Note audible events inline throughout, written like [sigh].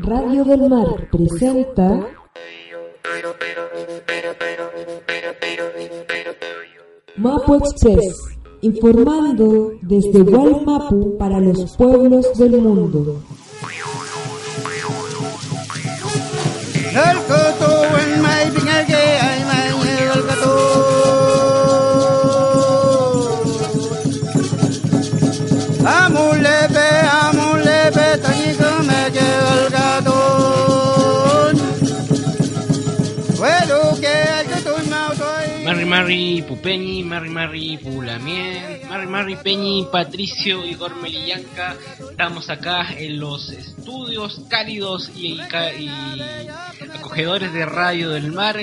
Radio del Mar presenta Mapo Express, informando desde Walmapu para los pueblos del mundo. Marri Pupeñi, Marri Marri Pulamien, Marri Marri Peñi, Patricio y Gormelillanca. Estamos acá en los estudios cálidos y, y acogedores de Radio del Mar,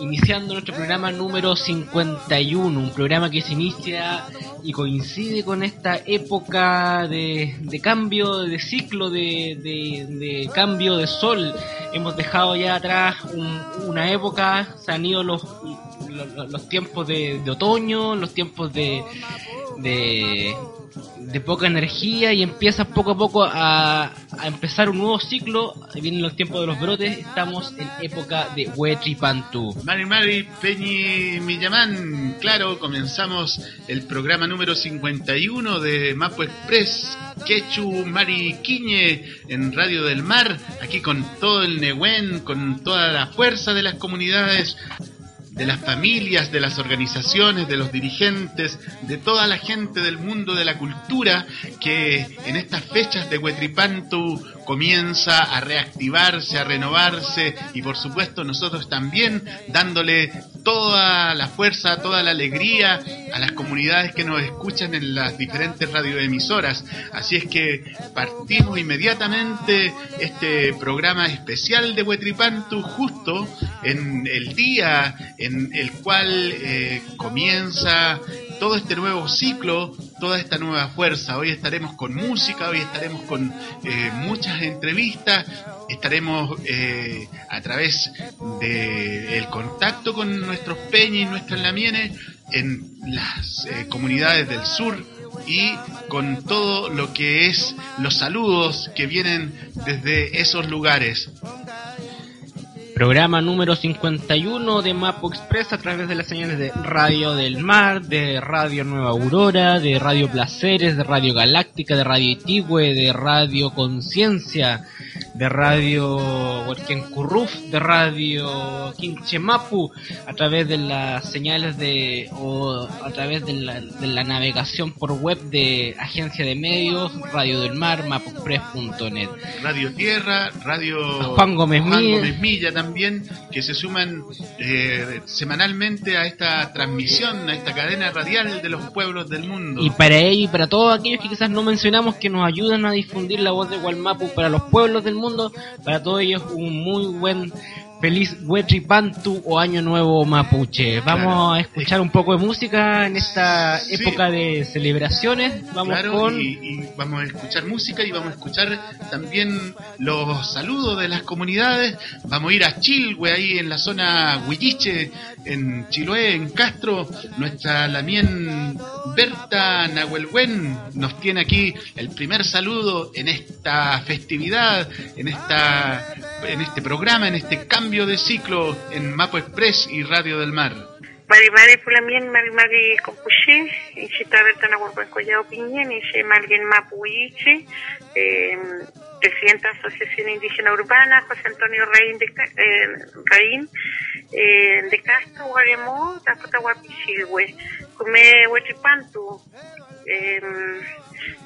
iniciando nuestro programa número 51, un programa que se inicia y coincide con esta época de, de cambio de ciclo, de, de- de cambio de sol. Hemos dejado ya atrás un- una época, se han ido los, los, los tiempos de, de otoño, los tiempos de, de, poca energía y empieza poco a poco a, a empezar un nuevo ciclo. Vienen los tiempos de los brotes, estamos en época de Huetripantu. Mari Mari Peñi Millamán, claro, comenzamos el programa número 51 de Mapo Express, Quechu Mari Quiñe en Radio del Mar, aquí con todo el Nehuen, con toda la fuerza de las comunidades, de las familias, de las organizaciones, de los dirigentes, de toda la gente del mundo de la cultura que en estas fechas de Huetripantu comienza a reactivarse, a renovarse y por supuesto nosotros también dándole toda la fuerza, toda la alegría a las comunidades que nos escuchan en las diferentes radioemisoras. Así es que partimos inmediatamente este programa especial de Huetripantu justo en el día en el cual eh, comienza todo este nuevo ciclo, toda esta nueva fuerza. Hoy estaremos con música, hoy estaremos con eh, muchas entrevistas, estaremos eh, a través del contacto con nuestros peñas y nuestros lamienes en las eh, comunidades del sur y con todo lo que es los saludos que vienen desde esos lugares. Programa número 51 de Mapo Express a través de las señales de Radio del Mar, de Radio Nueva Aurora, de Radio Placeres, de Radio Galáctica, de Radio Itigüe, de Radio Conciencia, de Radio Huerquencurruf, de Radio Quinchemapu, a través de las señales de, o a través de la, de la navegación por web de Agencia de Medios, Radio del Mar, mapoexpress.net. Radio Tierra, Radio Juan Gómez Milla. Gómez Milla también, que se suman eh, semanalmente a esta transmisión, a esta cadena radial de los pueblos del mundo. Y para ello y para todos aquellos que quizás no mencionamos que nos ayudan a difundir la voz de Walmapu para los pueblos del mundo, para todos ellos un muy buen feliz Huetripantu o Año Nuevo Mapuche. Vamos Claro. a escuchar un poco de música en esta Sí. época de celebraciones. Vamos Claro, con y, y vamos a escuchar música y vamos a escuchar también los saludos de las comunidades. Vamos a ir a Chilhue, ahí en la zona Huilliche, en Chiloé, en Castro. Nuestra Lamien Berta Nahuelhuen nos tiene aquí el primer saludo en esta festividad, en esta en este programa, en este cambio de ciclo en Mapo Express y Radio del Mar. Mari Mari Pulamien, Mari Mari Compuché, Ichita Bertana Huerpan Collao Piñén, Iche Malguien Mapuiche, eh, Presidenta de Asociación Indígena Urbana, José Antonio Reín de, eh, Reín, eh, de Castro, Guaremó, Taputa Guapichilhue, Come Huetripantu. Eh,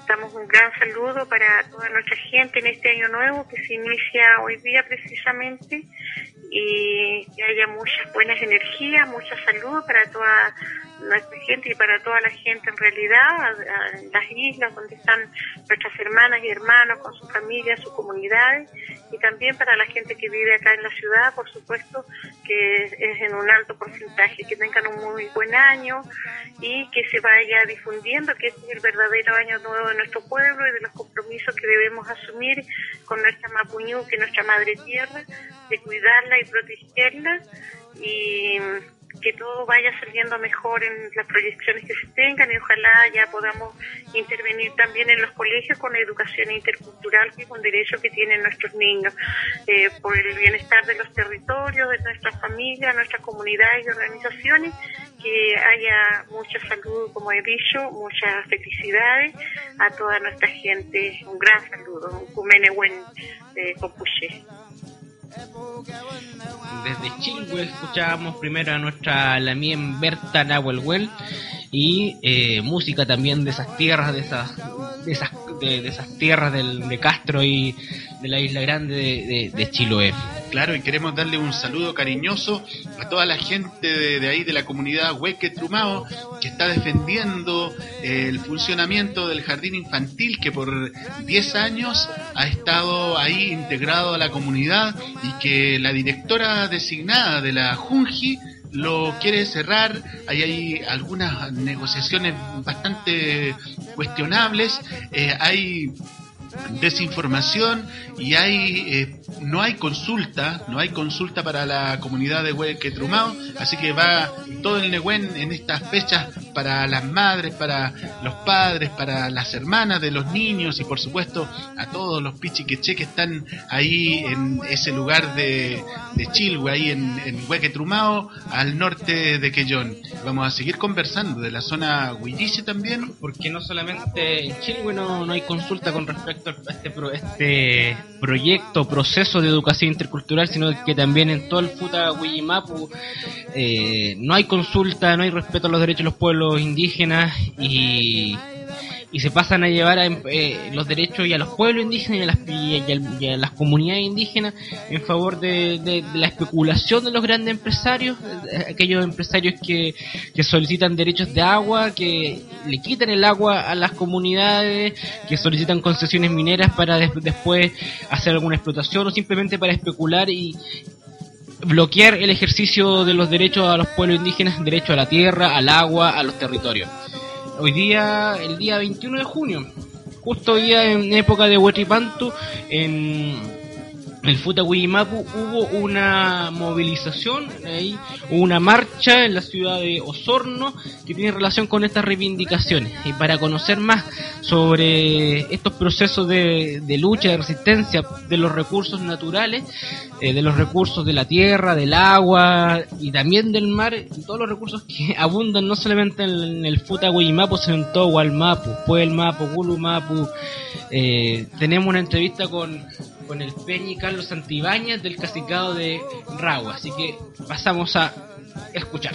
damos un gran saludo para toda nuestra gente en este año nuevo que se inicia hoy día precisamente y que haya muchas buenas energías, mucha salud para toda nuestra gente y para toda la gente en realidad, en las islas donde están nuestras hermanas y hermanos con sus familias, sus comunidades, y también para la gente que vive acá en la ciudad, por supuesto, que es en un alto porcentaje, que tengan un muy buen año y que se vaya difundiendo que este es el verdadero año nuevo de nuestro pueblo y de los compromisos que debemos asumir con nuestra Mapuñú, que es nuestra madre tierra, de cuidarla y protegerla. Y que todo vaya saliendo mejor en las proyecciones que se tengan y ojalá ya podamos intervenir también en los colegios con la educación intercultural, que es un derecho que tienen nuestros niños, eh, por el bienestar de los territorios, de nuestras familias, nuestras comunidades y organizaciones, que haya mucha salud, como he dicho, muchas felicidades a toda nuestra gente. Un gran saludo, un cumene buen de Copuché. Desde Chilhue escuchábamos primero a nuestra Lamien Berta Nahuelhuel y eh, música también de esas tierras, de esas, de esas, de, esas tierras del, de Castro y de la isla grande de, de, Chiloé. Claro, y queremos darle un saludo cariñoso a toda la gente de, ahí, de la comunidad Hueque Trumao, que está defendiendo eh, el funcionamiento del jardín infantil, que por 10 años ha estado ahí integrado a la comunidad y que la directora designada de la Junji lo quiere cerrar. Ahí hay algunas negociaciones bastante cuestionables. Eh, hay desinformación y hay eh, no hay consulta, no hay consulta para la comunidad de Huequetrumao, así que va todo el Nehuen en estas fechas para las madres, para los padres, para las hermanas de los niños y por supuesto a todos los pichiqueche que están ahí en ese lugar de, de Chilhue, ahí en, en Huequetrumao, al norte de Quellón. Vamos a seguir conversando de la zona Huillice también. Porque no solamente en Chilhue no, no hay consulta con respecto este, este proyecto, proceso de educación intercultural, sino que también en todo el Futa Huillimapu eh, no hay consulta, no hay respeto a los derechos de los pueblos indígenas y y se pasan a llevar a, eh, los derechos y a los pueblos indígenas y a las, y a, las comunidades indígenas en favor de, la especulación de los grandes empresarios, eh, aquellos empresarios que, que solicitan derechos de agua, que le quitan el agua a las comunidades, que solicitan concesiones mineras para después hacer alguna explotación o simplemente para especular y, bloquear el ejercicio de los derechos a los pueblos indígenas, derecho a la tierra, al agua, a los territorios hoy día, el día 21 de junio, justo hoy día en época de Huetripantu, en el Futahuimapu hubo una movilización, ahí, una marcha en la ciudad de Osorno que tiene relación con estas reivindicaciones. Y para conocer más sobre estos procesos de, lucha, de resistencia de los recursos naturales, eh, de los recursos de la tierra, del agua y también del mar, todos los recursos que [laughs] abundan no solamente en, el Futahuimapu, sino en todo Gualmapu, Puelmapu, Gulumapu. Eh, tenemos una entrevista con con el Peñi Carlos Santibáñez del Casicado de Ragua. Así que pasamos a escuchar.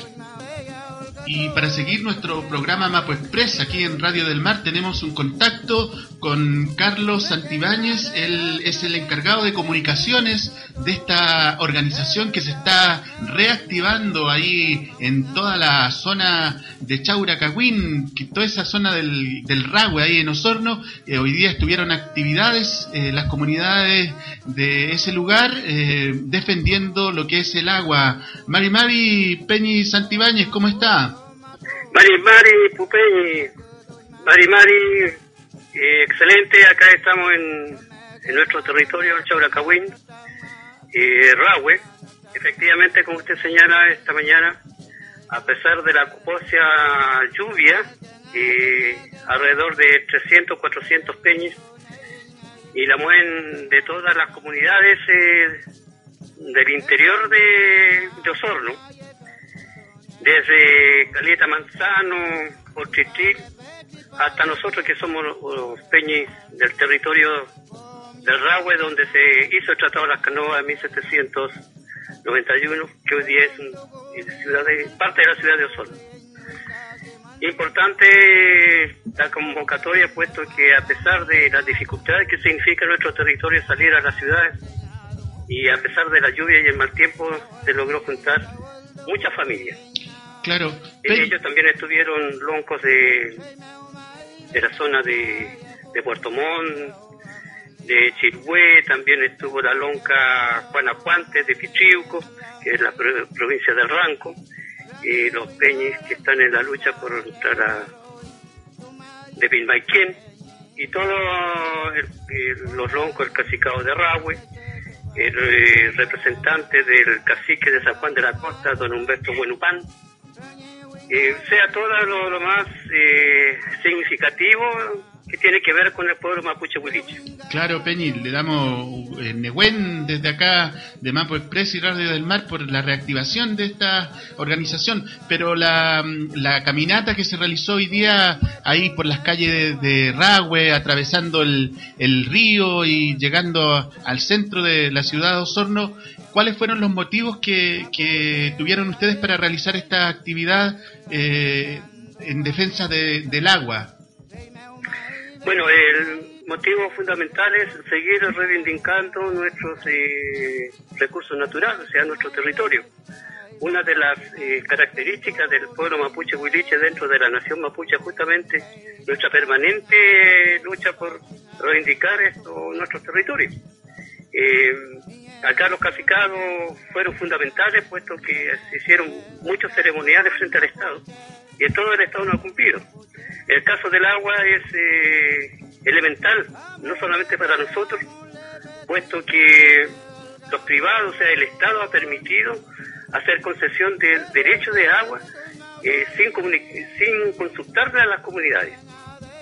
Y para seguir nuestro programa Mapo Express aquí en Radio del Mar tenemos un contacto con Carlos Santibáñez, él es el encargado de comunicaciones de esta organización que se está reactivando ahí en toda la zona de Chauracahuín, toda esa zona del, del Rahue ahí en Osorno. Eh, hoy día estuvieron actividades eh, las comunidades de ese lugar eh, defendiendo lo que es el agua. Mari Mari Peñi Santibáñez, ¿cómo está? Mari Mari Pupeñi, Mari Mari eh, excelente, acá estamos en, en nuestro territorio, el Chauracahuín, eh, Rahue. Efectivamente, como usted señala esta mañana, a pesar de la coposia lluvia, eh, alrededor de 300, 400 peñas, y la mueven de todas las comunidades eh, del interior de, Osorno, desde Caleta Manzano, Pochichil, hasta nosotros que somos los peñis del territorio del Rahue, donde se hizo el Tratado de las Canoas en 1791, que hoy día es, ciudad parte de la ciudad de Osorno. Importante la convocatoria, puesto que a pesar de las dificultades que significa nuestro territorio salir a las ciudades y a pesar de la lluvia y el mal tiempo se logró juntar muchas familias. Claro. Ellos también estuvieron loncos de, de la zona de, de Puerto Montt, de Chilhué, también estuvo la lonca Juanapuante de Pichiuco, que es la provincia del Ranco, y los peñes que están en la lucha por entrar a de Bilbaiquén, y todos los loncos, el cacicado de Rahue, el, eh, representante del cacique de San Juan de la Costa, don Humberto Buenupán, eh, sea todo lo, más eh, significativo que tiene que ver con el pueblo mapuche huiliche. Claro, Peñi, le damos eh, desde acá de Mapo Express y Radio del Mar por la reactivación de esta organización, pero la, la caminata que se realizó hoy día ahí por las calles de, de atravesando el, el río y llegando al centro de la ciudad de Osorno, ¿cuáles fueron los motivos que, tuvieron ustedes para realizar esta actividad eh, en defensa de, del agua? Bueno, el motivo fundamental es seguir reivindicando nuestros eh, recursos naturales, o sea, nuestro territorio. Una de las eh, características del pueblo mapuche huiliche dentro de la nación mapuche justamente nuestra permanente lucha por reivindicar esto, nuestros territorios. Eh, acá los cacicados fueron fundamentales puesto que se hicieron muchos ceremoniales frente al Estado y todo el Estado no ha cumplido. El caso del agua es eh, elemental, no solamente para nosotros, puesto que los privados, o sea, el Estado ha permitido hacer concesión del derecho de agua eh, sin, sin consultarle a las comunidades.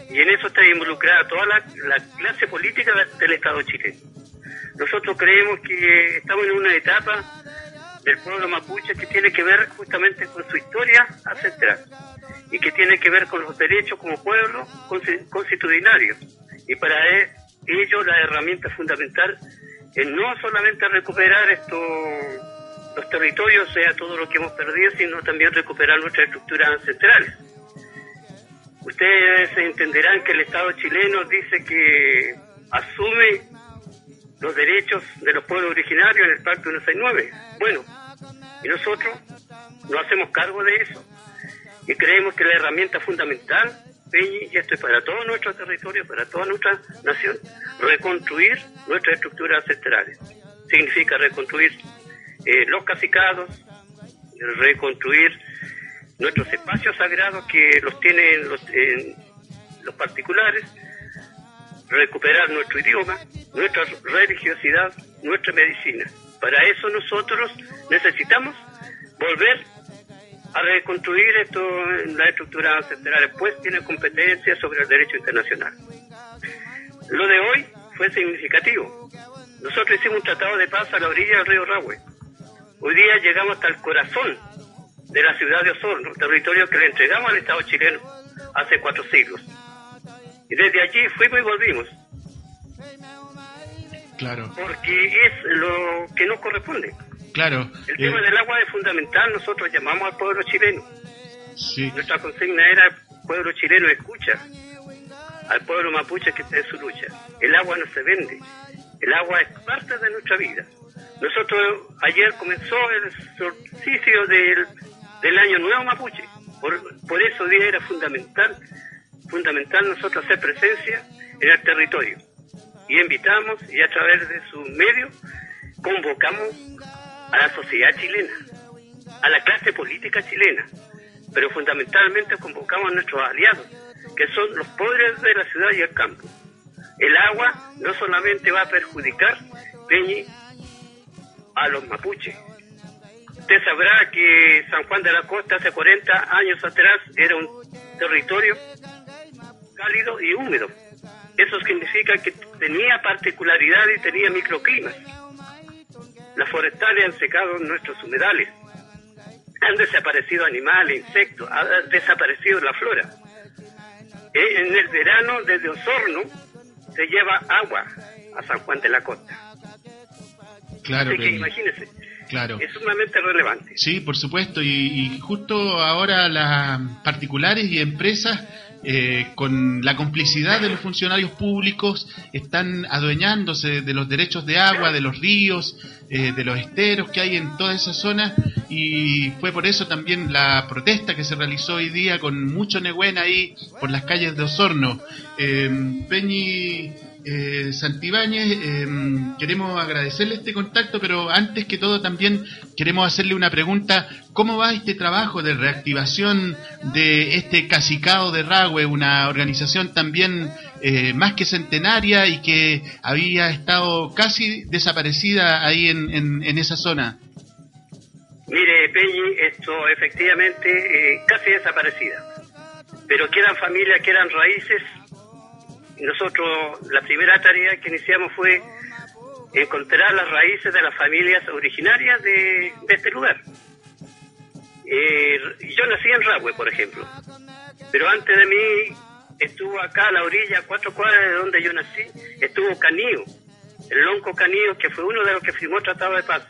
Y en eso está involucrada toda la, clase política del Estado chileno. Nosotros creemos que estamos en una etapa del pueblo mapuche que tiene que ver justamente con su historia ancestral y que tiene que ver con los derechos como pueblo constitucionario. Y para e-, ello la herramienta fundamental es no solamente recuperar estos los territorios, sea todo lo que hemos perdido, sino también recuperar nuestras estructuras ancestrales. Ustedes entenderán que el Estado chileno dice que asume los derechos de los pueblos originarios en el Pacto 169. Bueno, y nosotros no hacemos cargo de eso y creemos que la herramienta fundamental, y esto es para todo nuestro territorio, para toda nuestra nación, reconstruir nuestras estructuras ancestrales. Significa reconstruir eh, los cacicados, reconstruir nuestros espacios sagrados que los tienen los particulares, recuperar nuestro idioma, nuestra religiosidad, nuestra medicina. Para eso nosotros necesitamos volver a reconstruir esto, la estructura ancestral, pues tiene competencia sobre el derecho internacional. Lo de hoy fue significativo. Nosotros hicimos un tratado de paz a la orilla del río Rahue. Hoy día llegamos hasta el corazón de la ciudad de Osorno, territorio que le entregamos al Estado chileno hace cuatro siglos. Y desde allí fuimos y volvimos. Claro. Porque es lo que nos corresponde. Claro. El tema eh, del agua es fundamental, nosotros llamamos al pueblo chileno. Sí. Nuestra consigna era el pueblo chileno escucha al pueblo mapuche que está en su lucha. El agua no se vende, el agua es parte de nuestra vida. Nosotros, ayer comenzó el solsticio del, del año nuevo mapuche, por, por eso día era fundamental, fundamental nosotros hacer presencia en el territorio. Y invitamos, y a través de sus medios, convocamos a la sociedad chilena, a la clase política chilena, pero fundamentalmente convocamos a nuestros aliados, que son los pobres de la ciudad y el campo. El agua no solamente va a perjudicar, a los mapuches. Usted sabrá que San Juan de la Costa hace 40 años atrás era un territorio cálido y húmedo. Eso significa que tenía particularidades y tenía microclimas las forestales han secado nuestros humedales. Han desaparecido animales, insectos, ha desaparecido la flora. Eh, en el verano, desde Osorno, se lleva agua a San Juan de la Costa. Claro, Así que imagínese. Claro. Es sumamente relevante. Sí, por supuesto. Y, y, justo ahora las particulares y empresas eh, con la complicidad de los funcionarios públicos, están adueñándose de los derechos de agua, de los ríos, eh, de los esteros que hay en toda esa zona y fue por eso también la protesta que se realizó hoy día con mucho negüen ahí por las calles de Osorno. Eh, Peñi eh, Santibáñez, em, queremos agradecerle este contacto, pero antes que todo también queremos hacerle una pregunta. ¿Cómo va este trabajo de reactivación de este Casicado de Ragüe, una organización también eh, más que centenaria y que había estado casi desaparecida ahí en, en, esa zona? Mire, Peñi, esto efectivamente eh, casi desaparecida. Pero quedan familias, quedan raíces nosotros la primera tarea que iniciamos fue encontrar las raíces de las familias originarias de, este lugar. Eh, yo nací en Rahue, por ejemplo, pero antes de mí estuvo acá a la orilla, cuatro cuadras de donde yo nací, estuvo Canío, el Lonco Canío, que fue uno de los que firmó el Tratado de Paz.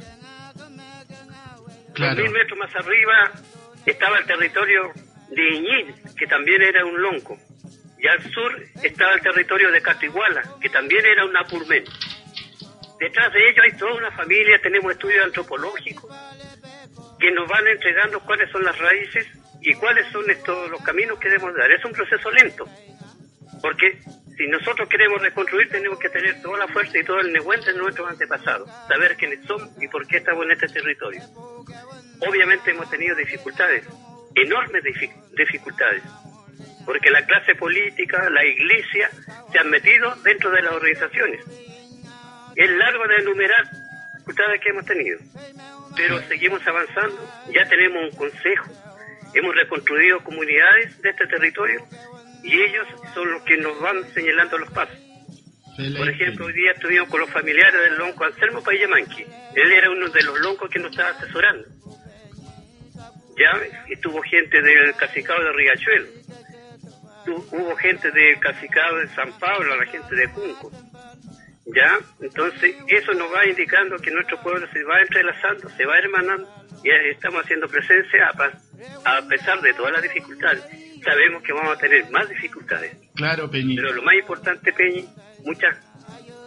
Claro. mil metros más arriba estaba el territorio de Iñil, que también era un lonco. Y al sur estaba el territorio de Catiguala, que también era un apurmen. Detrás de ello hay toda una familia, tenemos estudios antropológicos que nos van entregando cuáles son las raíces y cuáles son estos los caminos que debemos dar. Es un proceso lento, porque si nosotros queremos reconstruir tenemos que tener toda la fuerza y todo el neguente de nuestros antepasados, saber quiénes son y por qué estamos en este territorio. Obviamente hemos tenido dificultades, enormes dificultades, porque la clase política, la iglesia, se han metido dentro de las organizaciones. Es largo de enumerar dificultades que hemos tenido, pero seguimos avanzando, ya tenemos un consejo, hemos reconstruido comunidades de este territorio y ellos son los que nos van señalando los pasos. Por ejemplo, hoy día estuvimos con los familiares del lonco Anselmo Payamanqui. Él era uno de los loncos que nos estaba asesorando. Ya estuvo gente del Casicado de Riachuelo hubo gente de Casicado de San Pablo, la gente de Junco. ¿Ya? Entonces, eso nos va indicando que nuestro pueblo se va entrelazando, se va hermanando, y estamos haciendo presencia a, pesar de todas las dificultades. Sabemos que vamos a tener más dificultades. Claro, Peñi. Pero lo más importante, Peñi, muchas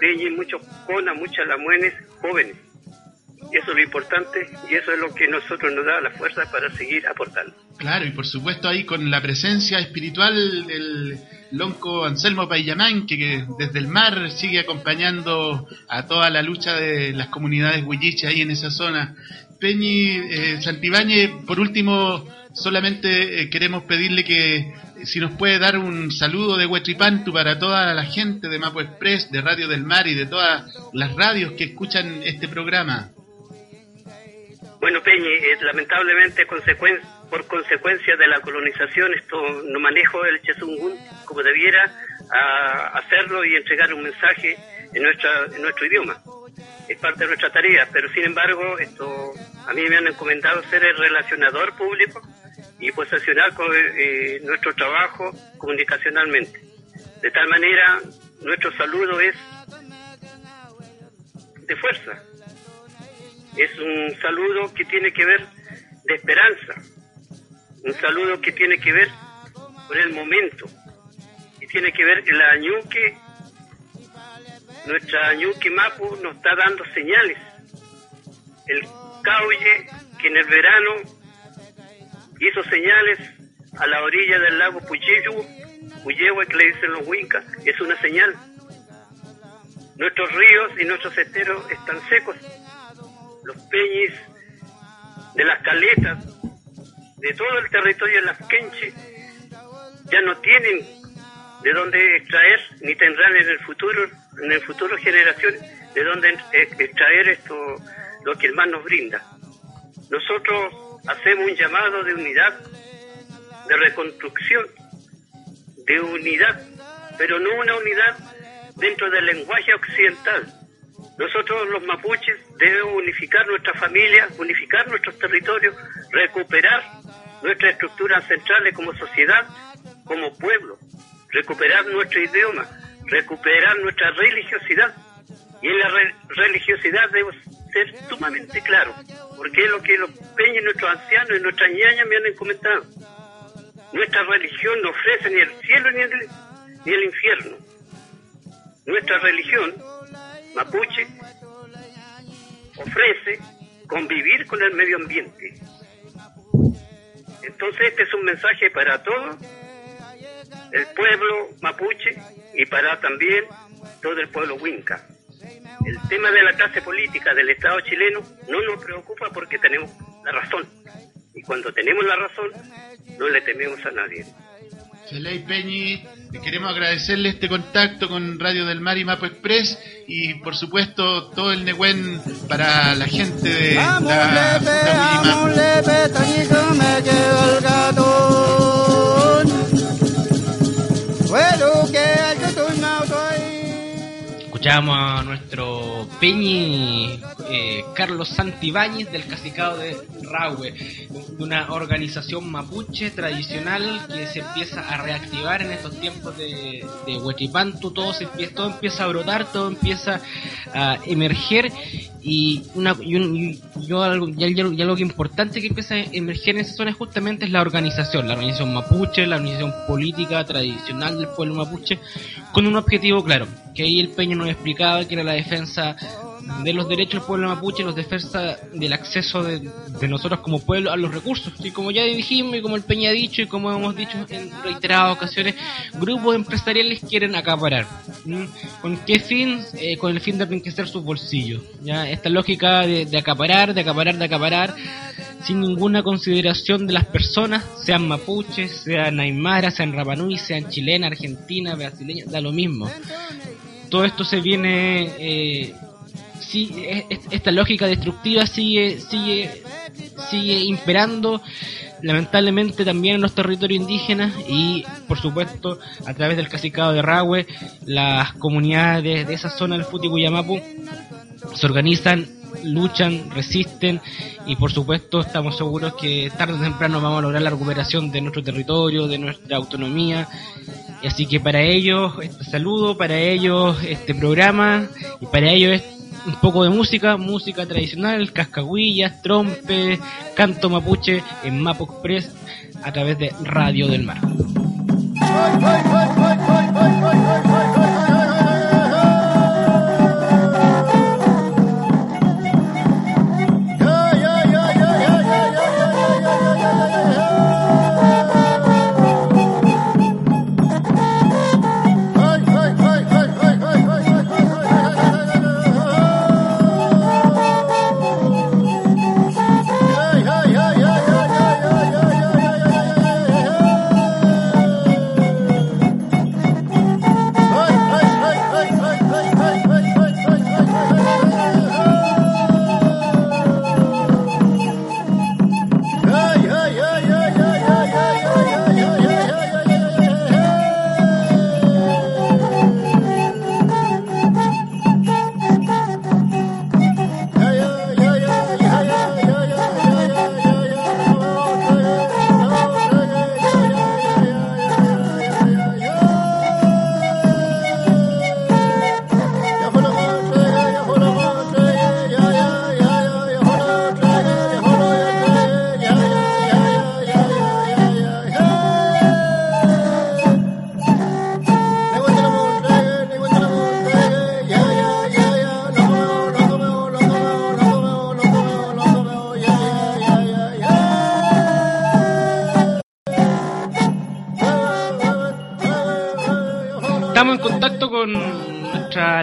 Peñi, muchos conas, muchas lamuenes jóvenes eso es lo importante y eso es lo que nosotros nos da la fuerza para seguir aportando. Claro, y por supuesto ahí con la presencia espiritual del lonco Anselmo Payamán, que, desde el mar sigue acompañando a toda la lucha de las comunidades huilliches ahí en esa zona. Peñi eh, por último, solamente eh, queremos pedirle que si nos puede dar un saludo de Huetripantu para toda la gente de Mapo Express, de Radio del Mar y de todas las radios que escuchan este programa. Bueno, Peñi, eh, lamentablemente por consecuencia de la colonización, esto no manejo el Chesungun como debiera hacerlo y entregar un mensaje en, nuestra, nuestro idioma. Es parte de nuestra tarea, pero sin embargo, esto a mí me han encomendado ser el relacionador público y posicionar con, eh, nuestro trabajo comunicacionalmente. De tal manera, nuestro saludo es de fuerza, es un saludo que tiene que ver de esperanza, un saludo que tiene que ver con el momento, y tiene que ver la ñuque, nuestra ñuque Mapu nos está dando señales. El cauye que en el verano hizo señales a la orilla del lago Puyeyu, Puyehue que le dicen los huincas, es una señal. Nuestros ríos y nuestros esteros están secos los peñis de las caletas, de todo el territorio de las quenches, ya no tienen de dónde extraer, ni tendrán en el futuro, en el futuro generaciones, de dónde extraer esto, lo que el mar nos brinda. Nosotros hacemos un llamado de unidad, de reconstrucción, de unidad, pero no una unidad dentro del lenguaje occidental, nosotros los mapuches debemos unificar nuestra familia, unificar nuestros territorios, recuperar nuestras estructuras centrales como sociedad, como pueblo, recuperar nuestro idioma, recuperar nuestra religiosidad. Y en la religiosidad debemos ser sumamente claros, porque es lo que los peñas, nuestros ancianos y nuestras ñañas me han comentado. Nuestra religión no ofrece ni el cielo ni el, ni el infierno. Nuestra religión, mapuche, ofrece convivir con el medio ambiente. Entonces este es un mensaje para todo el pueblo mapuche y para también todo el pueblo huinca. El tema de la clase política del Estado chileno no nos preocupa porque tenemos la razón. Y cuando tenemos la razón, no le tememos a nadie. Peñi, queremos agradecerle este contacto con Radio del Mar y Mapo Express y por supuesto todo el Nehuen para la gente de la Escuchamos a nuestro Peñi eh, Carlos Santibáñez del Casicado de Rahue, una organización mapuche tradicional que se empieza a reactivar en estos tiempos de, de todo, se todo empieza a brotar, todo empieza a emerger y, una, y, un, yo algo, ya, algo importante que empieza a emerger en esa zona justamente es la organización, la organización mapuche, la organización política tradicional del pueblo mapuche, con un objetivo claro, que ahí el Peño nos explicaba que era la defensa de los derechos del pueblo mapuche, los defensa del acceso de, nosotros como pueblo a los recursos. Y como ya dijimos, y como el Peña ha dicho, y como hemos dicho en reiteradas ocasiones, grupos empresariales quieren acaparar. ¿Con qué fin? Eh, con el fin de enriquecer sus bolsillos. ¿ya? Esta lógica de, de acaparar, de acaparar, de acaparar, sin ninguna consideración de las personas, sean mapuches, sean aymaras, sean rapanui, sean chilenas, argentinas, brasileñas, da lo mismo. Todo esto se viene eh, esta lógica destructiva sigue, sigue, sigue imperando lamentablemente también en los territorios indígenas y por supuesto a través del cacicado de Rahue las comunidades de esa zona del Futi se organizan, luchan, resisten y por supuesto estamos seguros que tarde o temprano vamos a lograr la recuperación de nuestro territorio, de nuestra autonomía. Así que para ellos este saludo, para ellos este programa y para ellos un poco de música, música tradicional, cascahuillas, trompe, canto mapuche en Mapo Express a través de Radio del Mar.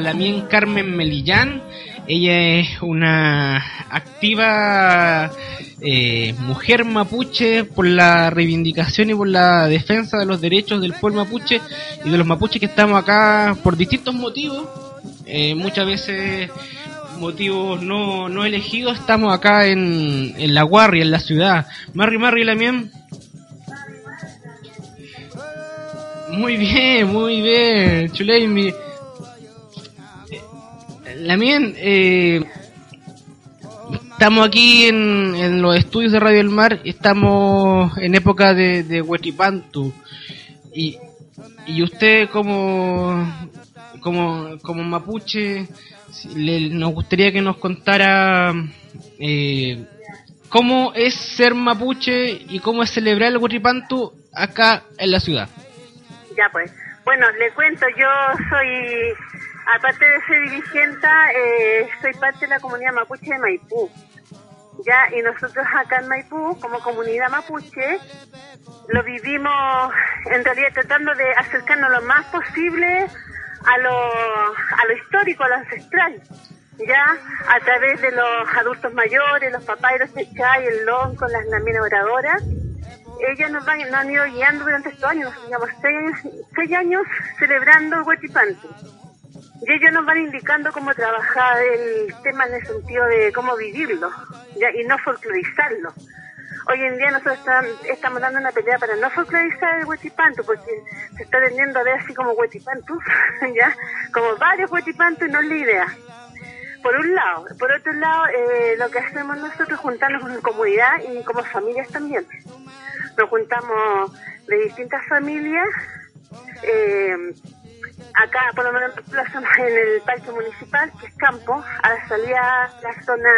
También Carmen Melillán. Ella es una activa eh, mujer mapuche por la reivindicación y por la defensa de los derechos del pueblo mapuche y de los mapuches que estamos acá por distintos motivos. Eh, muchas veces motivos no, no elegidos estamos acá en, en La Guarria, en la ciudad. Marri Marri Lamien. Muy bien, muy bien, Chuleimi. Lamien, eh, estamos aquí en, los estudios de Radio El Mar, estamos en época de, de Huetipantu. Y, y usted como, como, como mapuche, le, nos gustaría que nos contara eh, cómo es ser mapuche y cómo es celebrar el Huachipantu acá en la ciudad. Ya pues. Bueno, le cuento, yo soy, aparte de ser dirigente, eh, soy parte de la comunidad mapuche de Maipú. Ya, y nosotros acá en Maipú, como comunidad mapuche, lo vivimos en realidad tratando de acercarnos lo más posible a lo, a lo histórico, a lo ancestral. Ya, a través de los adultos mayores, los papás y los chechay, el lon con las laminas oradoras ellas nos, van, nos han ido guiando durante estos años, digamos, seis seis años celebrando el Huachipantu. Y ellos nos van indicando cómo trabajar el tema en el sentido de cómo vivirlo ¿ya? y no folclorizarlo. Hoy en día nosotros estamos dando una pelea para no folclorizar el Huachipantu, porque se está vendiendo a ver así como Huachipantu, [laughs] ¿ya? como varios Huachipantu y no es la idea por un lado. Por otro lado, eh, lo que hacemos nosotros es juntarnos como comunidad y como familias también nos juntamos de distintas familias. Eh, acá, por lo menos en el parque municipal, que es campo, a la salida la zona,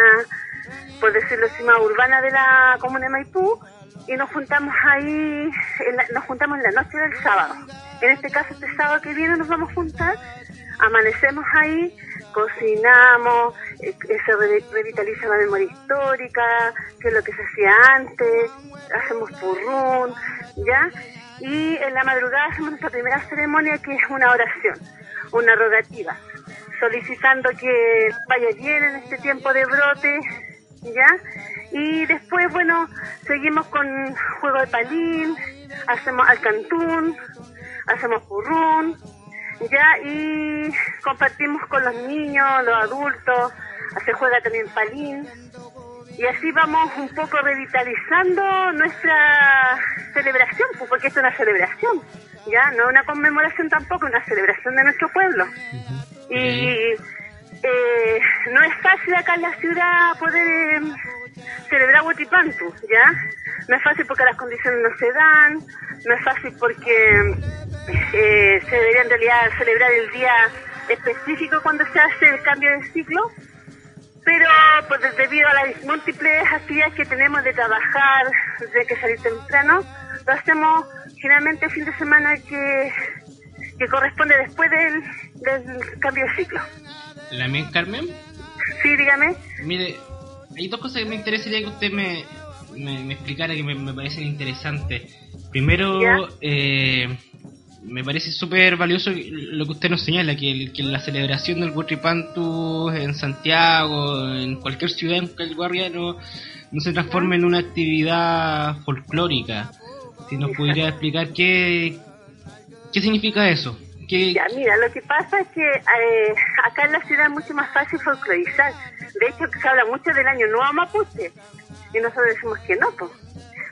por decirlo así, más urbana de la comuna de Maipú, y nos juntamos ahí, nos juntamos en la noche del sábado. En este caso, este sábado que viene nos vamos a juntar, amanecemos ahí, cocinamos, eh, se revitaliza la memoria histórica, que es lo que se hacía antes, hacemos purrún, ¿ya? Y en la madrugada hacemos nuestra primera ceremonia que es una oración, una rogativa, solicitando que vaya bien en este tiempo de brote, ¿ya? Y después, bueno, seguimos con juego de palín, hacemos alcantún, hacemos purrún, ya y compartimos con los niños, los adultos, se juega también palín y así vamos un poco revitalizando nuestra celebración, pues, porque es una celebración, ya no una conmemoración tampoco, una celebración de nuestro pueblo. Y eh, no es fácil acá en la ciudad poder em, celebrar Huatipantu, ¿ya? No es fácil porque las condiciones no se dan, no es fácil porque eh, se debería en realidad celebrar el día específico cuando se hace el cambio de ciclo, pero pues, debido a las múltiples actividades que tenemos de trabajar, de que salir temprano, lo hacemos generalmente el fin de semana que, que corresponde después del, del cambio de ciclo. ¿La mía, Carmen? Sí, dígame. Mire, hay dos cosas que me interesaría que usted me, me, explicara que me, me parecen interesantes. Primero, eh, me parece súper valioso lo que usted nos señala, que, que la celebración del Huatripantu en Santiago, en cualquier ciudad, en cualquier barrio, no, se transforme en una actividad folclórica. Si nos pudiera [laughs] explicar qué, qué significa eso. Ya, mira, lo que pasa es que eh, acá en la ciudad es mucho más fácil folclorizar. De hecho, se habla mucho del año nuevo mapuche y nosotros decimos que no, pues.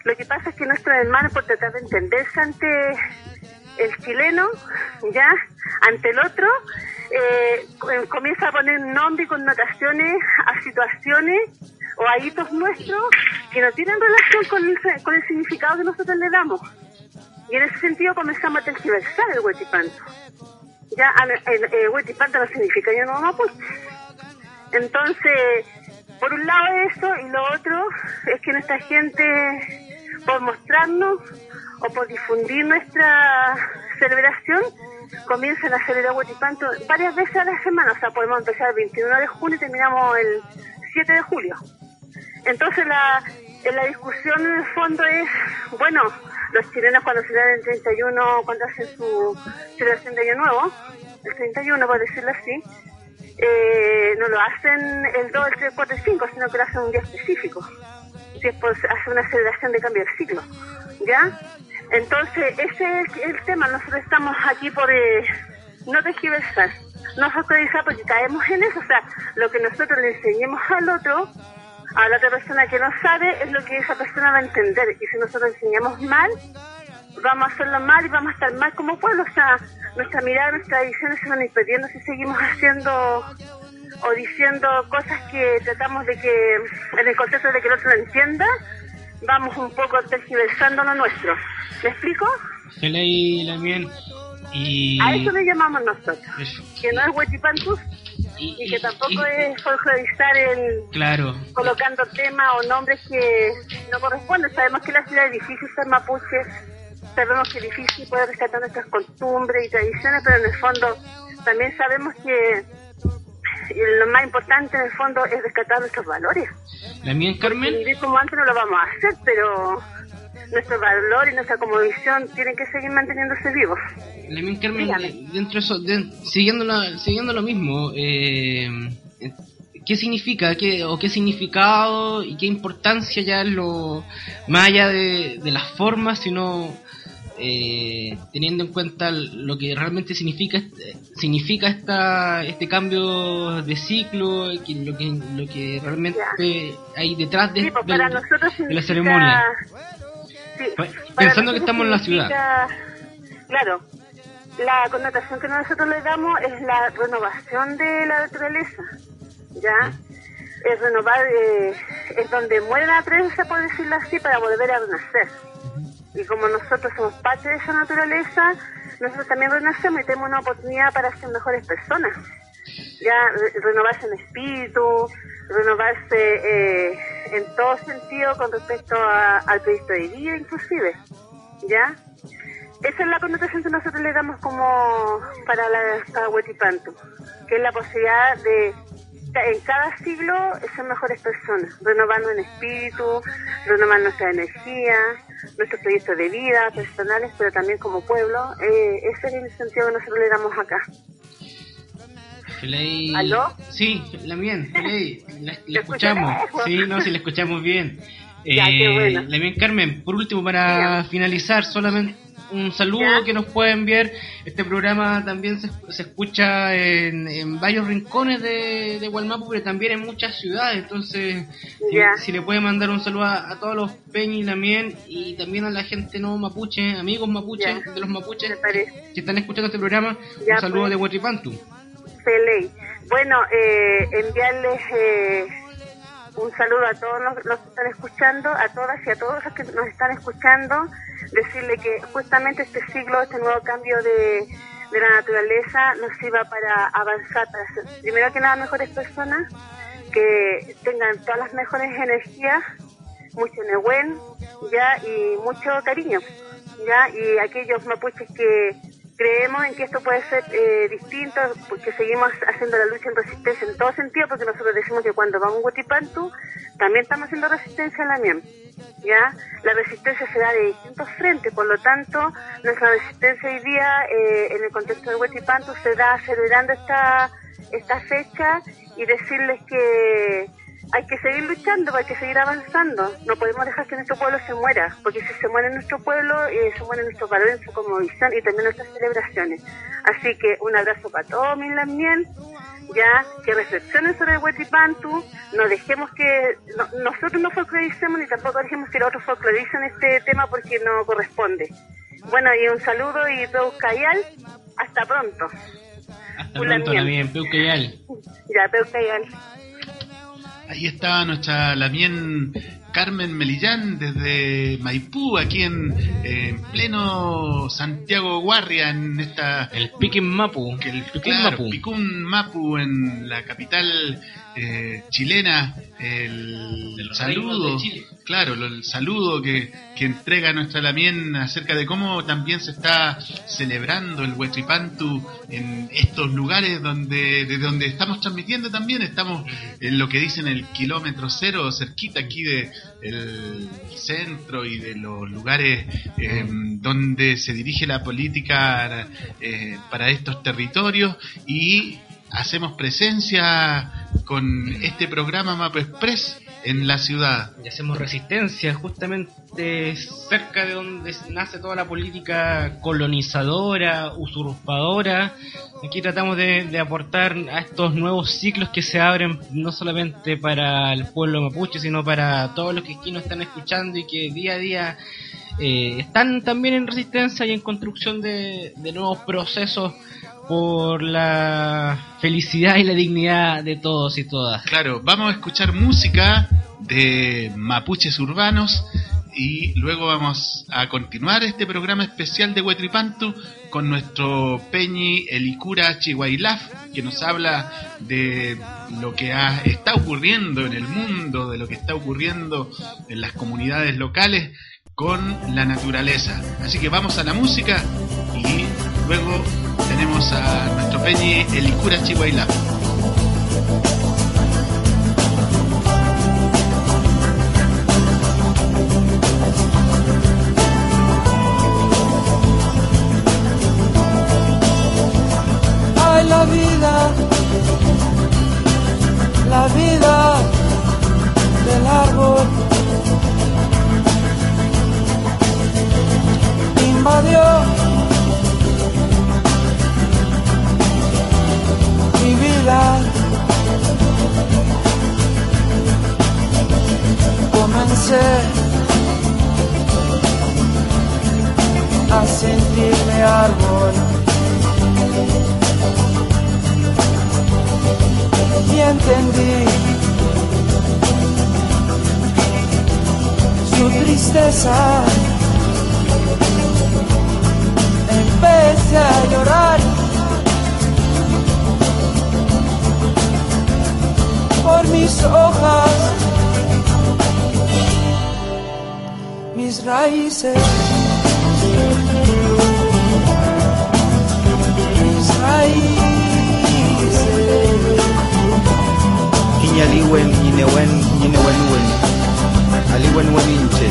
Lo que pasa es que nuestros hermanos, por tratar de entenderse ante el chileno, ya, ante el otro, eh, comienza a poner nombre y connotaciones a situaciones o a hitos nuestros que no tienen relación con el, con el significado que nosotros le damos. Y en ese sentido comenzamos a tergiversar el huetipanto. Ya el, el huetipanto no significa yo no pues. Entonces, por un lado eso, y lo otro es que nuestra gente, por mostrarnos o por difundir nuestra celebración, comienzan a celebrar Huatipanto varias veces a la semana. O sea, podemos empezar el 21 de junio y terminamos el 7 de julio. Entonces, la, la discusión en el fondo es, bueno, los chilenos cuando celebran el 31, cuando hacen su celebración de Año Nuevo, el 31 por decirlo así, eh, no lo hacen el 2, el 3, 4 y 5, sino que lo hacen un día específico. Si es por hacer una celebración de cambio de ciclo. ¿Ya? Entonces, ese es el tema. Nosotros estamos aquí por eh, no tergiversar, no focalizar porque caemos en eso. O sea, lo que nosotros le enseñemos al otro, a la otra persona que no sabe, es lo que esa persona va a entender. Y si nosotros enseñamos mal, vamos a hacerlo mal y vamos a estar mal como pueblo. O sea, nuestra mirada, nuestras tradiciones se van impidiendo si seguimos haciendo o diciendo cosas que tratamos de que, en el contexto de que el otro lo entienda, vamos un poco tergiversando lo nuestro. ¿Me explico? Se leí la miel y... A eso le llamamos nosotros. Que no es huechipantus, y, que tampoco es folclorizar el claro. colocando temas o nombres que no corresponden. Sabemos que la ciudad es difícil ser mapuche, sabemos que es difícil poder rescatar nuestras costumbres y tradiciones, pero en el fondo también sabemos que lo más importante en el fondo es rescatar nuestros valores. La mía Carmen. vivir como antes no lo vamos a hacer, pero nuestro valor y nuestra comodición tienen que seguir manteniéndose vivos. La Carmen, dentro de eso, siguiendo, siguiendo lo mismo, eh, ¿qué significa qué, o qué significado y qué importancia ya lo, más allá de, de las formas, sino eh, teniendo en cuenta lo que realmente significa significa esta este cambio de ciclo lo que lo que realmente hay detrás de, pues, la ceremonia. Pensando que estamos en la ciudad. Claro la connotación que nosotros le damos es la renovación de la naturaleza ya es renovar eh, es donde muere la naturaleza por decirlo así para volver a renacer y como nosotros somos parte de esa naturaleza, nosotros también renacemos y tenemos una oportunidad para ser mejores personas. Ya renovarse en espíritu, renovarse eh, en todo sentido con respecto al proyecto de vida inclusive. ¿Ya? Esa es la connotación que nosotros le damos como para la para que es la posibilidad de en cada siglo ser mejores personas, renovando en espíritu, renovar nuestra energía, nuestros proyectos de vida personales, pero también como pueblo. Eh, ese es el sentido que nosotros le damos acá. ¿Aló? Sí, la bien, la, escuchamos. Sí, no, si la escuchamos bien. [laughs] Ya, qué bueno. La bien Carmen, por último, para finalizar, solamente un saludo que nos puede enviar. Este programa también se, se escucha en, varios rincones de, de Gualmapu, pero también en muchas ciudades. Entonces, si, le puede mandar un saludo a, todos los Peñi también y también a la gente no mapuche, amigos mapuches, de los mapuches que están escuchando este programa, un saludo pues. de Huatripantu. Bueno, eh, enviarles. Eh, un saludo a todos los, que están escuchando, a todas y a todos los que nos están escuchando. Decirle que justamente este siglo, este nuevo cambio de, la naturaleza nos iba para avanzar, para ser primero que nada mejores personas, que tengan todas las mejores energías, mucho nehuen, ya, y mucho cariño, ya, y aquellos mapuches que creemos en que esto puede ser eh, distinto, porque seguimos haciendo la lucha en resistencia en todo sentido, porque nosotros decimos que cuando vamos a Guatipantu, también estamos haciendo resistencia en la MIEM. ¿ya? La resistencia se da de distintos frentes, por lo tanto, nuestra resistencia hoy día, eh, en el contexto de Huetipantu, se da celebrando esta, esta fecha y decirles que hay que seguir luchando, hay que seguir avanzando. No podemos dejar que nuestro pueblo se muera, porque si se muere nuestro pueblo, eh, se mueren nuestros valores, su cosmovisión y también nuestras celebraciones. Así que un abrazo para todos, mis miel ya que reflexionen sobre el Huetipantu, no dejemos que nosotros no folcloricemos ni tampoco dejemos que los otros folcloricen este tema porque no corresponde. Bueno, y un saludo y Peucayal, hasta pronto. Hasta pronto, Lamien, Peucayal. Ya, Peucayal. Ahí está nuestra Lamien Carmen Melillán desde Maipú, aquí en, pleno Santiago Guarria, en esta... El Piquín Mapu. Que el, Mapu. Picún Mapu, en la capital eh, chilena, el, saludo, claro, el saludo que, que entrega nuestra Lamien acerca de cómo también se está celebrando el Huetripantu en estos lugares donde, de donde estamos transmitiendo también, estamos en lo que dicen el kilómetro cero, cerquita aquí de el centro y de los lugares eh, donde se dirige la política eh, para estos territorios y hacemos presencia con este programa Mapa Express en la ciudad. Y hacemos resistencia justamente cerca de donde nace toda la política colonizadora, usurpadora. Aquí tratamos de, aportar a estos nuevos ciclos que se abren no solamente para el pueblo mapuche, sino para todos los que aquí nos están escuchando y que día a día eh, están también en resistencia y en construcción de nuevos procesos por la felicidad y la dignidad de todos y todas. Claro, vamos a escuchar música de mapuches urbanos y luego vamos a continuar este programa especial de Huetripantu con nuestro Peñi Elicura Chihuailaf, que nos habla de lo que está ocurriendo en el mundo, de lo que está ocurriendo en las comunidades locales con la naturaleza. Así que vamos a la música y luego tenemos a nuestro Peñi Elicura Chihuailaf. la vida, la vida del árbol invadió Comencé a sentirme árbol. y entendí su tristeza. Empecé a llorar por mis hojas, mis raíces. Mis raíces. aliwen yinewen yinewen wen aliwen wen inche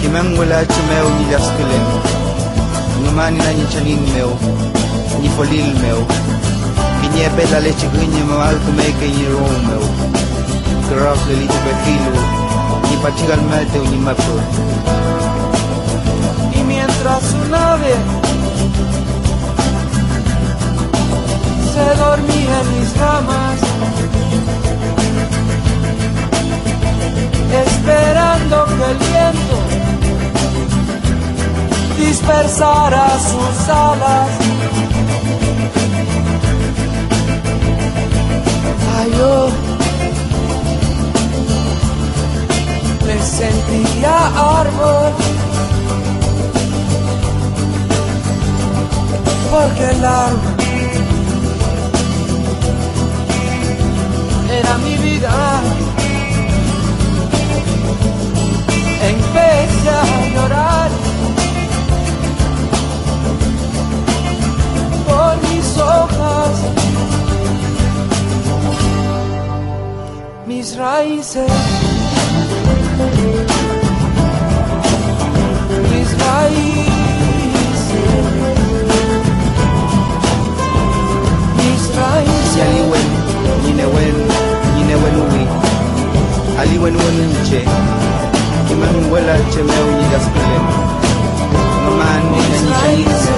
kimang wala chumeo ni jaskelen ngumani na ni chanin meo ni folil meo kinye bela leche grinye mamal kumeke ni rom meo graf le lite befilo ni pachigal mete ni mapo y mientras su nave se dormía en mis ramas esperando que el viento dispersara sus alas. Yo me sentía árbol porque el árbol era mi vida. empecé a llorar por mis hojas, is rising. Is rising. Is rising. Aliwen, Yinewen, Yinewen Uwi, Aliwen Weninche, Kimanuela Chemeu Yidaspilem, Maman Nikanichanitse,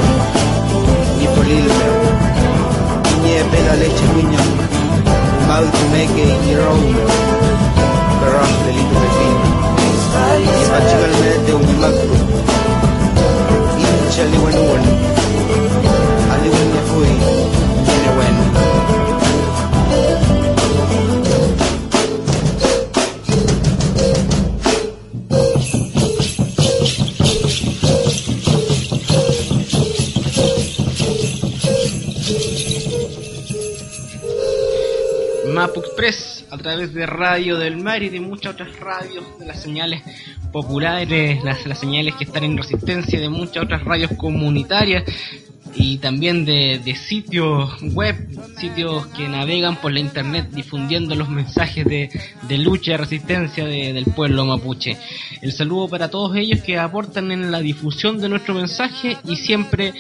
Nipolilme, Niebela Leche Winyama about to make it your own craft a little bit. Imagine that they will not. Initially, when one Mapu Express a través de Radio del Mar y de muchas otras radios, de las señales populares, las, las señales que están en resistencia, de muchas otras radios comunitarias y también de, de sitios web, sitios que navegan por la internet difundiendo los mensajes de, de lucha y resistencia de- del pueblo mapuche. El saludo para todos ellos que aportan en la difusión de nuestro mensaje y siempre,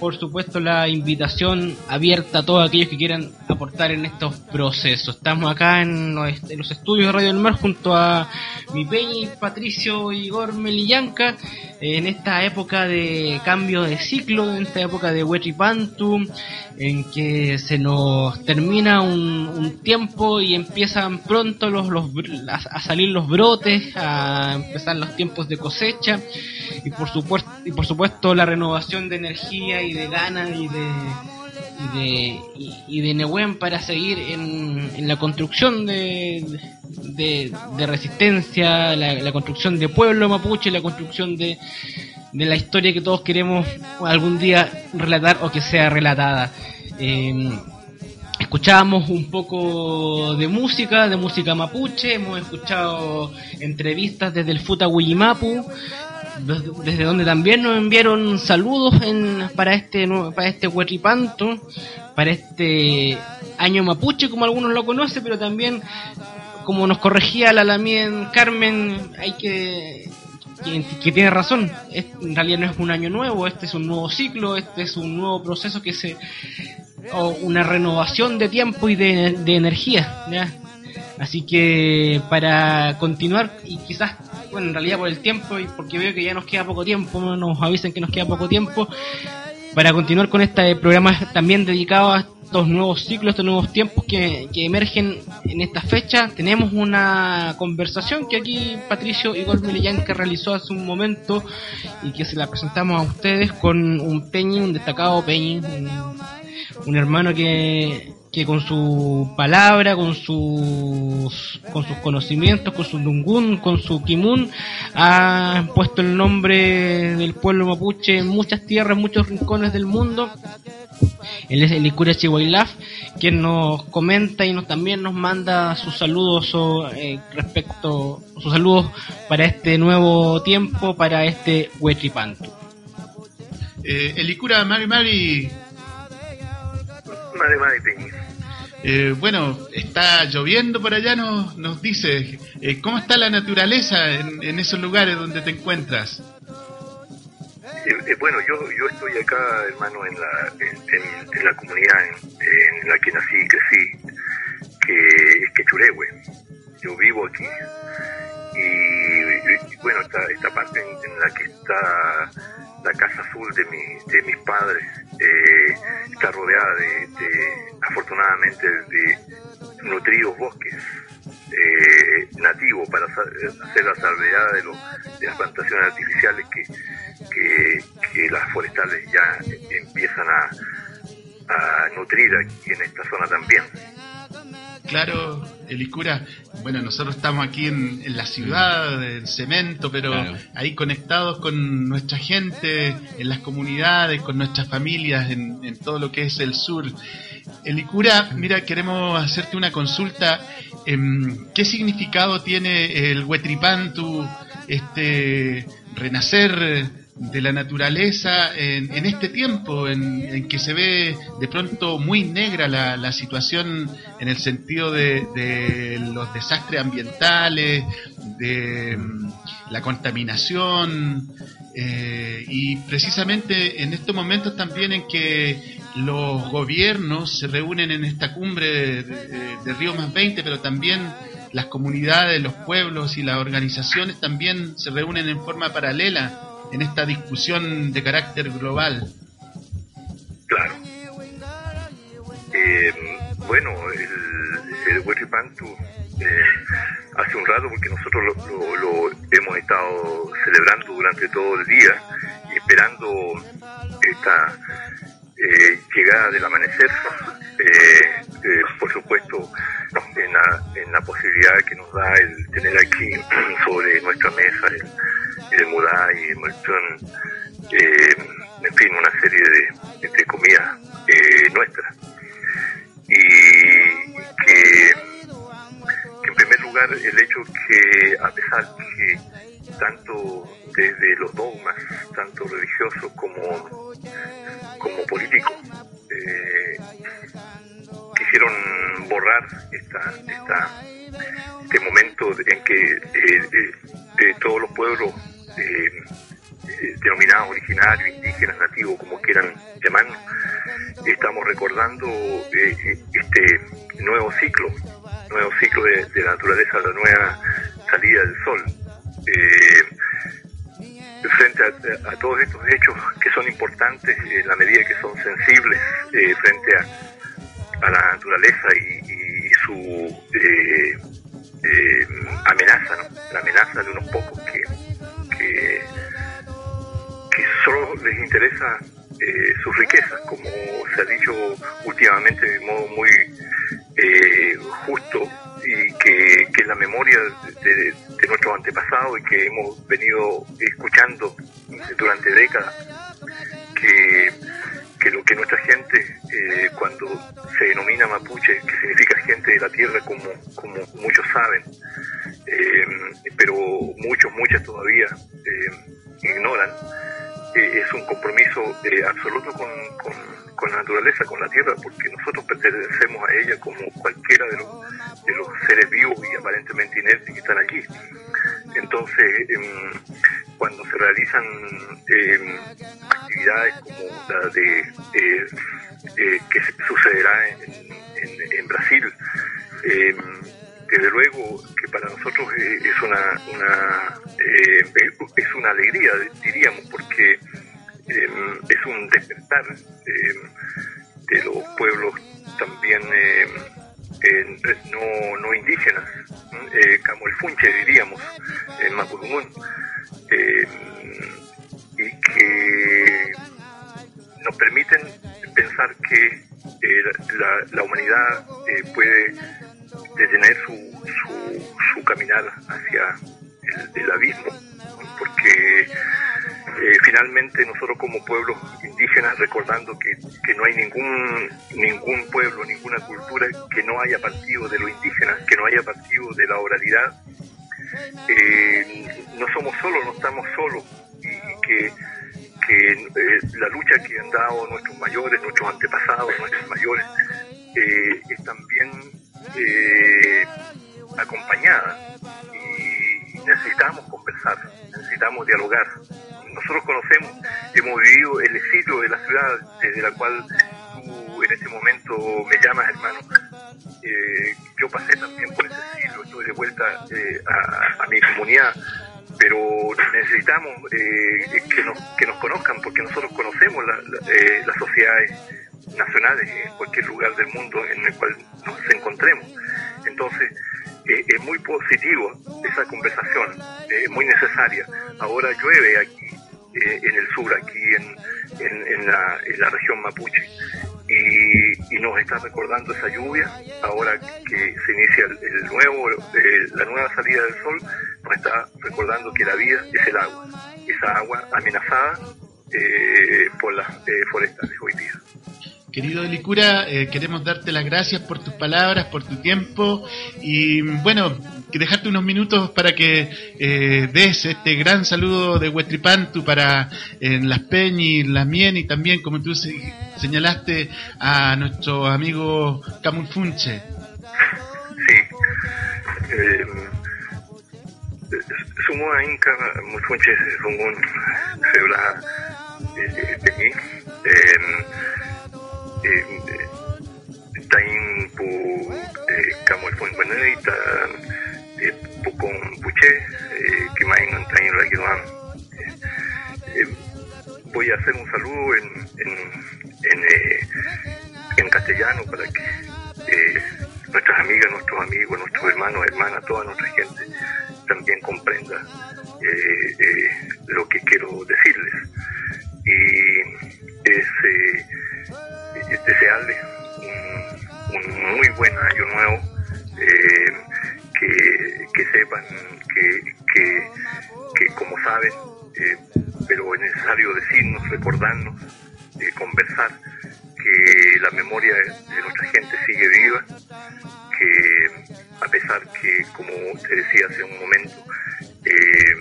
por supuesto, la invitación abierta a todos aquellos que quieran aportar en estos procesos. Estamos acá en los, estudios de Radio del Mar junto a mi Peñi, Patricio Igor Melillanca en esta época de cambio de ciclo, en esta época de Wetripantu, en que se nos termina un, un tiempo y empiezan pronto los, los a salir los brotes, a empezar los tiempos de cosecha y por supuesto y por supuesto la renovación de energía y de ganas y de y de, y, de Nehuen para seguir en, la construcción de, de, resistencia, la, construcción de pueblo mapuche, la construcción de, de la historia que todos queremos algún día relatar o que sea relatada. Eh, escuchábamos un poco de música, de música mapuche, hemos escuchado entrevistas desde el Futa Huillimapu, desde donde también nos enviaron saludos en, para este para este Huetripanto, para este año mapuche como algunos lo conocen, pero también como nos corregía la Lamien Carmen, hay que que, tiene razón, en realidad no es un año nuevo, este es un nuevo ciclo, este es un nuevo proceso que se o una renovación de tiempo y de, de energía. Así que para continuar y quizás, bueno, en realidad por el tiempo y porque veo que ya nos queda poco tiempo, nos avisan que nos queda poco tiempo, para continuar con este programa también dedicado a estos nuevos ciclos, estos nuevos tiempos que, que emergen en esta fecha, tenemos una conversación que aquí Patricio Igor que realizó hace un momento y que se la presentamos a ustedes con un Peñi, un destacado Peñi, un, un hermano que, que con su palabra, con sus, con sus conocimientos, con su dungun, con su kimun, ha puesto el nombre del pueblo mapuche en muchas tierras, en muchos rincones del mundo. Él es el Icura Chihuailaf, quien nos comenta y nos también nos manda sus saludos o, eh, respecto, sus saludos para este nuevo tiempo, para este Huetripantu. Eh, el Icura Mari Mari, Madre, madre, Peñi. Eh, bueno, está lloviendo por allá, nos, nos dice, eh, ¿cómo está la naturaleza en, en esos lugares donde te encuentras? Eh, eh, bueno, yo, yo estoy acá, hermano, en la, en, en- la comunidad en, la que nací y crecí, que es Quechurehue. Yo vivo aquí. Y, bueno, esta, esta parte en, la que está la casa azul de, mi, de mis padres eh, está rodeada de, de, afortunadamente, de nutridos bosques eh, nativos para hacer la salvedad de, los- de las plantaciones artificiales que, que, que las forestales ya empiezan a, a nutrir aquí en esta zona también. Claro, el Icura, bueno, nosotros estamos aquí en, en la ciudad, en cemento, pero Claro. ahí conectados con nuestra gente, en las comunidades, con nuestras familias, en, en todo lo que es el sur. El Icura, mira, queremos hacerte una consulta. em, ¿Qué significado tiene el Huetripantu, este renacer de la naturaleza en, en este tiempo en, en que se ve de pronto muy negra la, la situación en el sentido de, de los desastres ambientales, de mm, la contaminación eh, y precisamente en estos momentos también en que los gobiernos se reúnen en esta cumbre de, de- Río Más 20, pero también las comunidades, los pueblos y las organizaciones también se reúnen en forma paralela en esta discusión de carácter global. Claro. Eh, bueno, el, el Huetripantu, eh, hace un rato, porque nosotros lo, lo- lo hemos estado celebrando durante todo el día, esperando esta eh, llegada del amanecer, eh, eh, por supuesto, en la, en la posibilidad que nos da el tener aquí [clears throat] sobre nuestra mesa el, el y el molchón, eh, en fin, una serie de, de comidas nuestras. Y que, que en primer lugar el hecho que a pesar que tanto desde los dogmas, tanto religiosos como, como políticos, eh, quisieron borrar esta, esta, este momento en que eh, eh, todos los pueblos denominados originarios, indígenas, nativos, como quieran llamarnos, estamos recordando este nuevo ciclo, nuevo ciclo de, la naturaleza, la nueva salida del sol. Frente a, todos estos hechos son importantes en la medida que son sensibles eh, frente a, la naturaleza y, su eh, eh, amenaza, la amenaza de unos pocos que, que, solo les interesa eh, sus riquezas, como se ha dicho últimamente de modo muy justo y que, que es la memoria de nuestros antepasados y que hemos venido escuchando durante décadas, la de eh, eh, que sucederá en, en- en Brasil, em, desde luego que para nosotros eh, es una, una eh, es una alegría, diríamos, porque em, es un despertar em, de los pueblos también no, no indígenas, eh, como el funche diríamos, en em, y que nos permiten pensar que eh, la, la humanidad eh, puede detener su, su, su caminar hacia el, abismo, porque eh, finalmente nosotros como pueblos indígenas, recordando que, que no hay ningún, ningún pueblo, ninguna cultura que no haya partido de lo indígena, que no haya partido de la oralidad, eh, no somos solos, no estamos solos, y que, eh, la lucha que han dado nuestros mayores, nuestros antepasados, nuestros mayores, eh, es también eh, acompañada y necesitamos conversar, necesitamos dialogar. Nosotros conocemos, hemos vivido el exilio de la ciudad desde la cual tú en este momento me llamas hermano. Eh, yo pasé también por ese exilio, estoy de vuelta a mi comunidad, pero necesitamos eh, que, nos, que nos conozcan porque nosotros conocemos la- la- eh, las sociedades nacionales en cualquier lugar del mundo en el cual nos encontremos. Entonces, eh, es muy positivo esa conversación, eh, muy necesaria. Ahora llueve aquí en el sur, aquí en, en- en la, en la región mapuche, y, y nos está recordando esa lluvia, ahora que se inicia el, nuevo, eh, la nueva salida del sol, nos está recordando que la vida es el agua, esa agua amenazada eh, por las eh, forestales hoy día. Querido Licura, eh, queremos darte las gracias por tus palabras, por tu tiempo y bueno, dejarte unos minutos para que eh, des este gran saludo de Huetripantu para en Las Peñas, Las Mien y también, como tú se- señalaste, a nuestro amigo Camulfunche. Eh, Sumo Inca, Mufunche, Sumun, Sebla, Peñi, Tain Pu, Camuel Pucón Puché, Kimain Antain Raguiluan. Voy a hacer un saludo en, en, en, eh, castellano para que eh, nuestras amigas, nuestros amigos, nuestros hermanos, hermanas, toda nuestra gente también comprenda eh, eh, lo que quiero decirles. Y es, eh, es desearles un, muy buen año nuevo, eh, que, sepan que, que, que como saben, eh, pero es necesario decirnos, recordarnos, eh, conversar, que la memoria de nuestra gente sigue viva, que a pesar que, como te decía hace un momento, eh,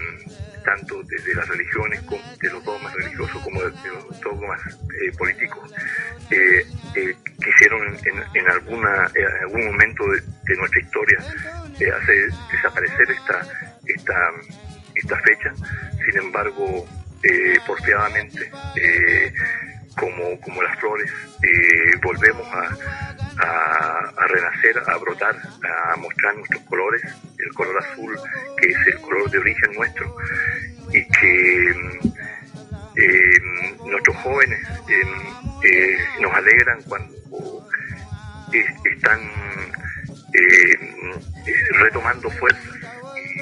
tanto desde las religiones, de los dogmas religiosos como de, de los dogmas eh, políticos, eh, eh, en, en alguna, en algún momento de, de nuestra historia eh, hacer desaparecer esta, esta, esta fecha. Sin embargo, eh, porfiadamente, eh, como, como las flores, eh, volvemos a, a, renacer, a brotar, a mostrar nuestros colores, el color azul, que es el color de origen nuestro, y que eh, nuestros jóvenes eh, eh, nos alegran cuando están eh, retomando fuerzas y,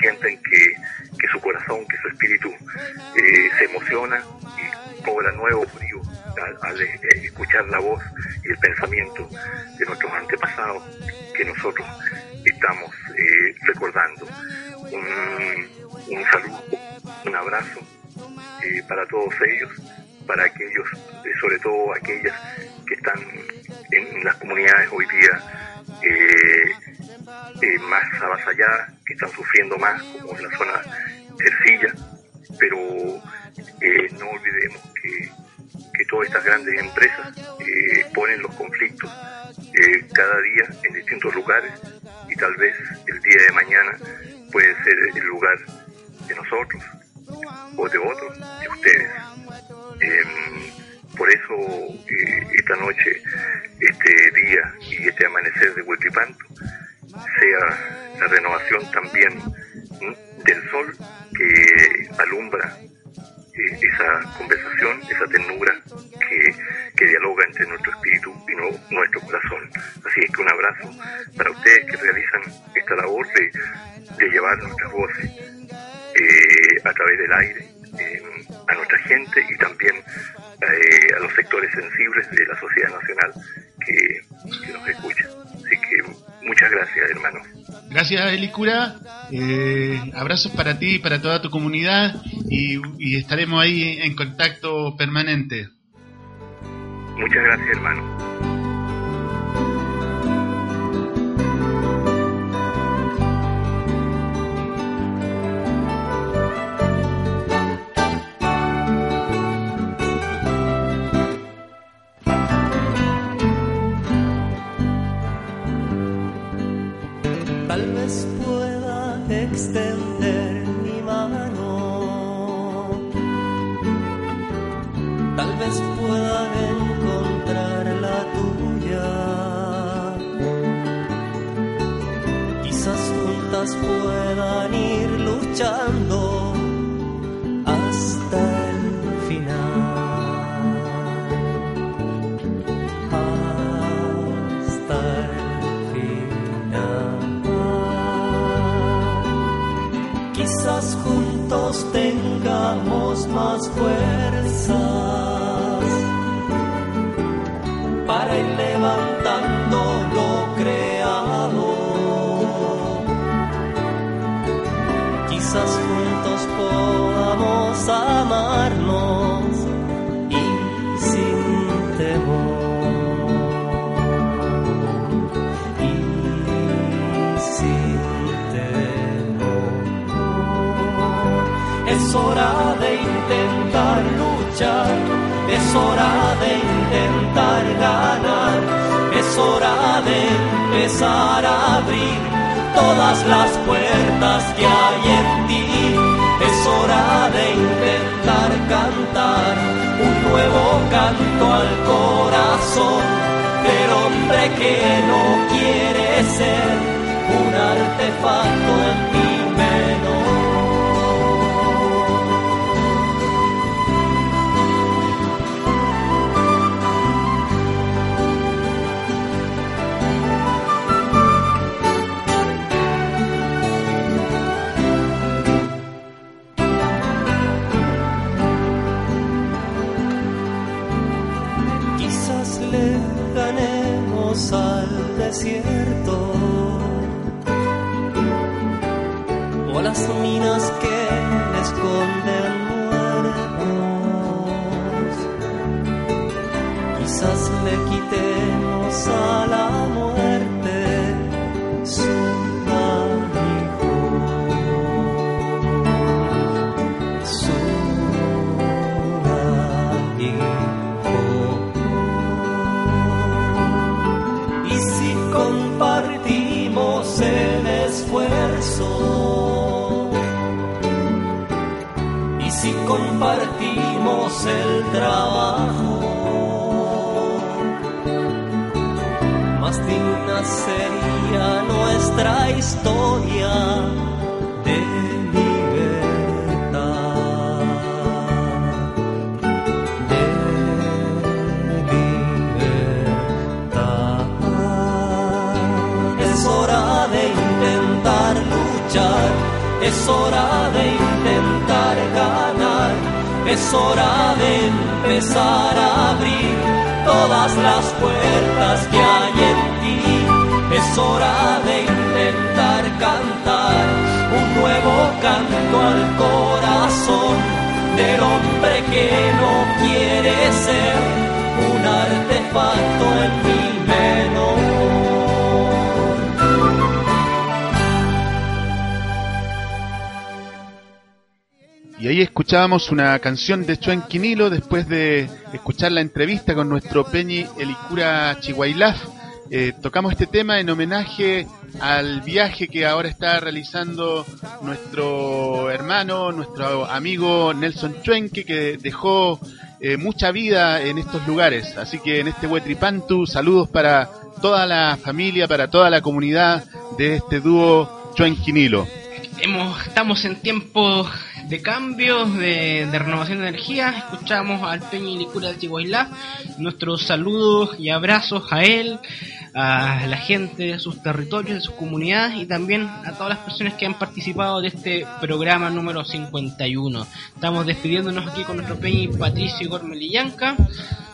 sienten que, que su corazón, que su espíritu eh, se emociona y cobra nuevo brío al, eh, escuchar la voz y el pensamiento de nuestros antepasados que nosotros estamos eh, recordando. Un, un saludo, un abrazo eh, para todos ellos, para aquellos, eh, sobre todo aquellas que están en las comunidades hoy día más avasalladas, que están sufriendo más, como en la zona Cercilla, pero no olvidemos que, que todas estas grandes empresas eh, ponen los conflictos eh, cada día en distintos lugares y tal vez el día de mañana puede ser el lugar de nosotros o de otros, de ustedes. Em, por eso eh, esta noche, este día y este amanecer de Huequipanto sea la renovación también del sol que alumbra esa conversación, esa ternura que, que dialoga entre nuestro espíritu y no- nuestro corazón. Así es que un abrazo para ustedes que realizan esta labor de, de llevar nuestras voces eh, a través del aire eh, a nuestra gente y también eh, a los sectores sensibles de la sociedad nacional que, que nos escuchan. Así que muchas gracias, hermano. Gracias, Elicura. Abrazos para ti y para toda tu comunidad y, y estaremos ahí en contacto permanente. Muchas gracias, hermano. Es hora de intentar luchar, es hora de intentar ganar, es hora de empezar a abrir todas las puertas que hay en ti. Es hora de intentar cantar un nuevo canto al corazón del hombre que no quiere ser un artefacto en mi minas que esconden muertos. Quizás le quitemos a la trabajo, más digna sería nuestra historia de libertad. De libertad. Es hora de intentar luchar, es hora es hora de empezar a abrir todas las puertas que hay en ti. Es hora de intentar cantar un nuevo canto al corazón del hombre que no quiere ser un artefacto en mi Y ahí escuchábamos una canción de Chuen Quinilo después de escuchar la entrevista con nuestro Peñi Elicura Chihuailaf. Eh, tocamos este tema en homenaje al viaje que ahora está realizando nuestro hermano, nuestro amigo Nelson Chuenque, que dejó eh, mucha vida en estos lugares. Así que en este Huetripantu, saludos para toda la familia, para toda la comunidad de este dúo Chuenquinilo. Hemos, estamos en tiempos de cambios, de, renovación de energía. Escuchamos al Peña y Licura de Chihuahua. Nuestros saludos y abrazos a él, a la gente de sus territorios, de sus comunidades y también a todas las personas que han participado de este programa número 51. Estamos despidiéndonos aquí con nuestro Peña Patricio Gormelillanca.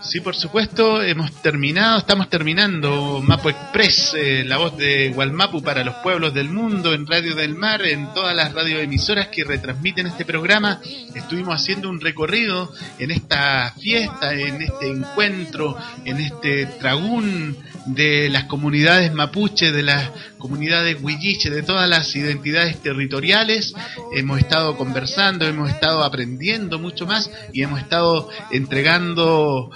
Sí, por supuesto, hemos terminado, estamos terminando Mapo Express, eh, la voz de Gualmapu para los pueblos del mundo, en Radio del Mar, en todas las radioemisoras que retransmiten este programa. Estuvimos haciendo un recorrido en esta fiesta, en este encuentro, en este tragún de las comunidades mapuche, de las comunidades huilliche, de todas las identidades territoriales. Hemos estado conversando, hemos estado aprendiendo mucho más y hemos estado entregando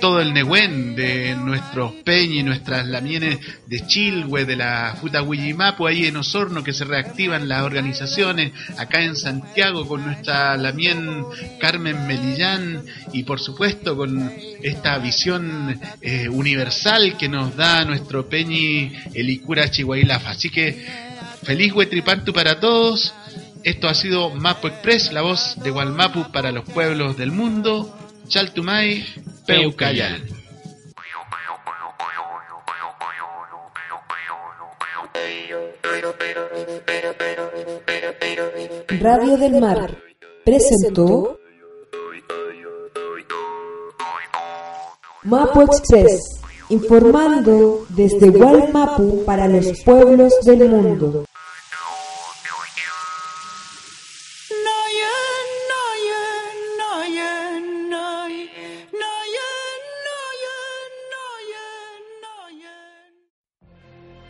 todo el Nehuen de nuestros peñi, nuestras lamienes de Chilhue, de la Futa Huillimapu, ahí en Osorno, que se reactivan las organizaciones, acá en Santiago con nuestra lamien Carmen Melillán y por supuesto con esta visión eh, universal que nos da nuestro peñi Elicura Chihuahilafa. Así que feliz Huetripantu para todos. Esto ha sido Mapo Express, la voz de Gualmapu para los pueblos del mundo. Chaltumay, Peucayal. Radio del Mar presentó Mapo Express, informando desde Gualmapu para los pueblos del mundo.